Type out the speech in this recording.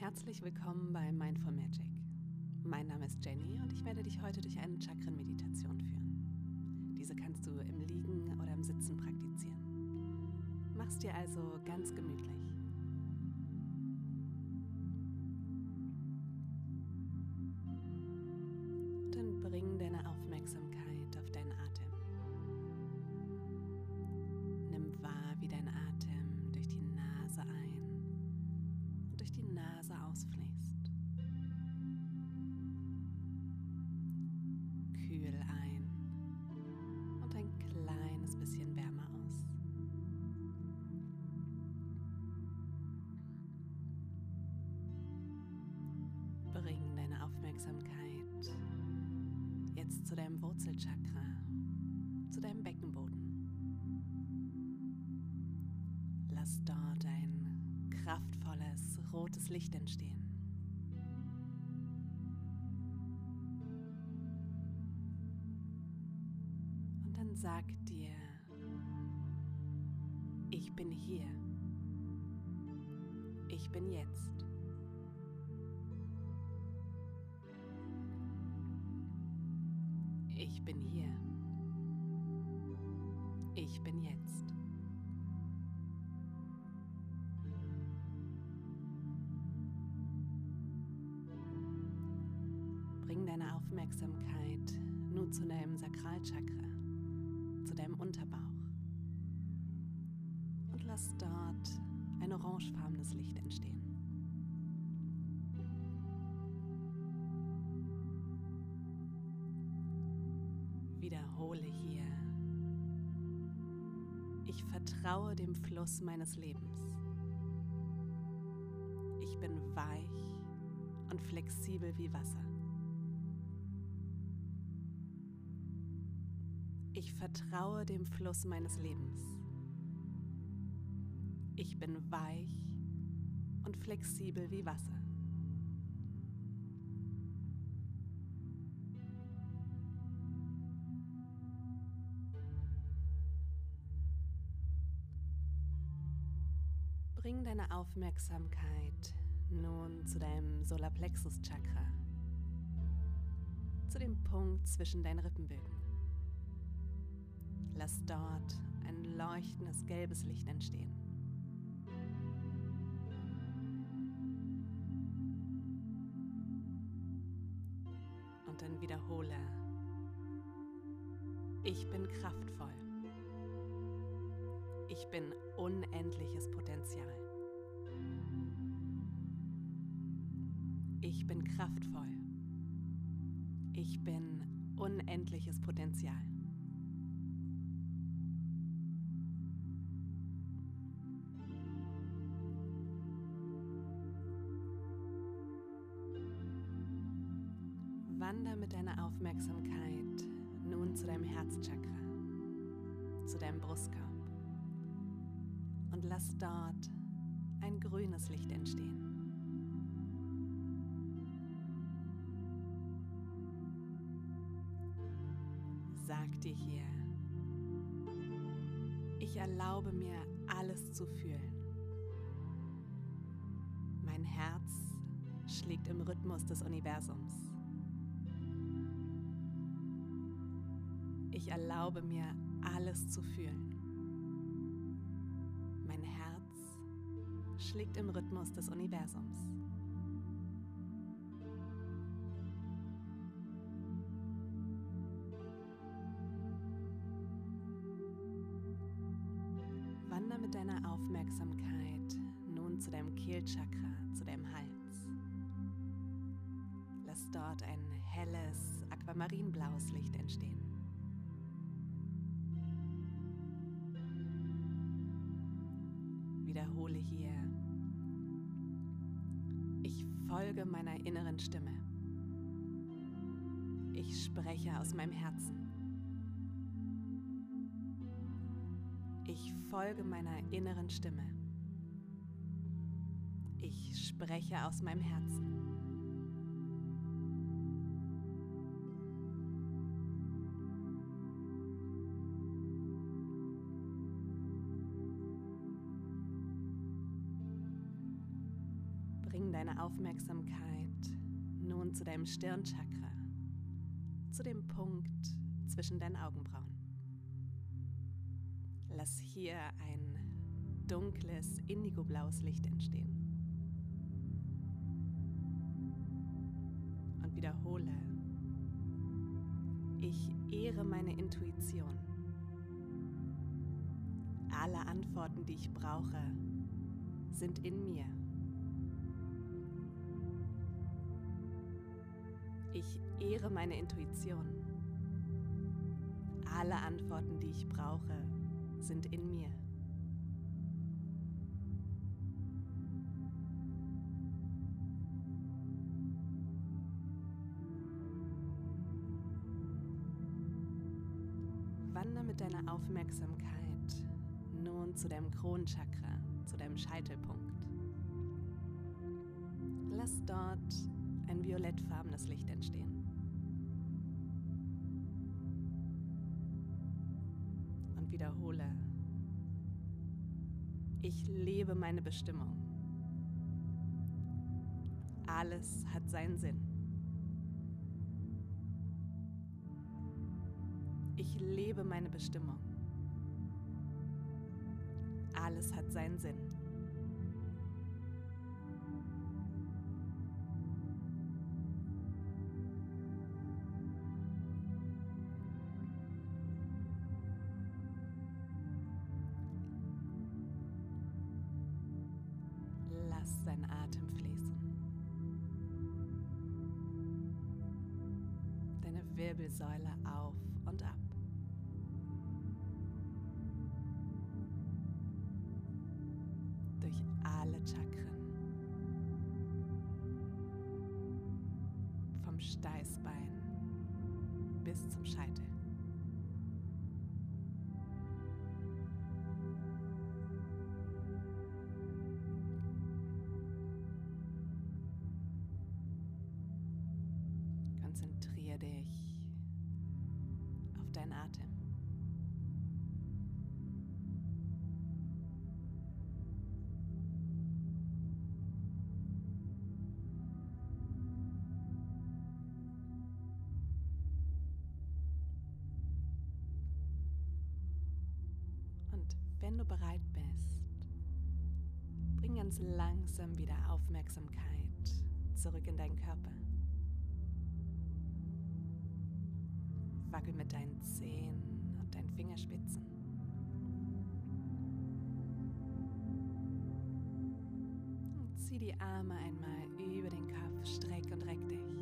Herzlich willkommen bei Mindful Magic. Mein Name ist Jenny und ich werde dich heute durch eine Chakren-Meditation führen. Diese kannst du im Liegen oder im Sitzen praktizieren. Mach's dir also ganz gemütlich. Jetzt zu deinem Wurzelchakra, zu deinem Beckenboden. Lass dort ein kraftvolles rotes Licht entstehen. Und dann sag dir, ich bin hier. Ich bin jetzt. Ich bin hier. Ich bin jetzt. Bring deine Aufmerksamkeit nun zu deinem Sakralchakra, zu deinem Unterbauch. Und lass dort ein orangefarbenes Licht entstehen. Wiederhole hier. Ich vertraue dem Fluss meines Lebens. Ich bin weich und flexibel wie Wasser. Ich vertraue dem Fluss meines Lebens. Ich bin weich und flexibel wie Wasser. Bring deine Aufmerksamkeit nun zu deinem Solarplexus Chakra, zu dem Punkt zwischen deinen Rippenbögen. Lass dort ein leuchtendes gelbes Licht entstehen. Und dann wiederhole, ich bin kraftvoll. Ich bin unendliches Potenzial. Ich bin kraftvoll. Ich bin unendliches Potenzial. Wander mit deiner Aufmerksamkeit nun zu deinem Herzchakra, zu deinem Brustkorb und lass dort ein grünes Licht entstehen. Sag dir hier, ich erlaube mir alles zu fühlen. Mein Herz schlägt im Rhythmus des Universums. Ich erlaube mir alles zu fühlen. Schlägt im Rhythmus des Universums. Wander mit deiner Aufmerksamkeit nun zu deinem Kehlchakra, zu deinem Hals. Lass dort ein helles, aquamarinblaues Licht entstehen. Wiederhole hier. Ich folge meiner inneren Stimme. Ich spreche aus meinem Herzen. Ich folge meiner inneren Stimme. Ich spreche aus meinem Herzen. Bring deine Aufmerksamkeit nun zu deinem Stirnchakra, zu dem Punkt zwischen deinen Augenbrauen. Lass hier ein dunkles, indigoblaues Licht entstehen. Und wiederhole, ich ehre meine Intuition. Alle Antworten, die ich brauche, sind in mir. Ich ehre meine Intuition. Alle Antworten, die ich brauche, sind in mir. Wandere mit deiner Aufmerksamkeit nun zu deinem Kronchakra, zu deinem Scheitelpunkt. Lass dort ein violettfarbenes Licht entstehen. Und wiederhole, ich lebe meine Bestimmung. Alles hat seinen Sinn. Ich lebe meine Bestimmung. Alles hat seinen Sinn. Deinen Atem fließen. Deine Wirbelsäule auf und ab. Durch alle Chakren. Vom Steißbein bis zum Scheitel. Konzentriere dich auf deinen Atem. Und wenn du bereit bist, bring ganz langsam wieder Aufmerksamkeit zurück in deinen Körper. Wackel mit deinen Zehen und deinen Fingerspitzen. Und zieh die Arme einmal über den Kopf, streck und reck dich.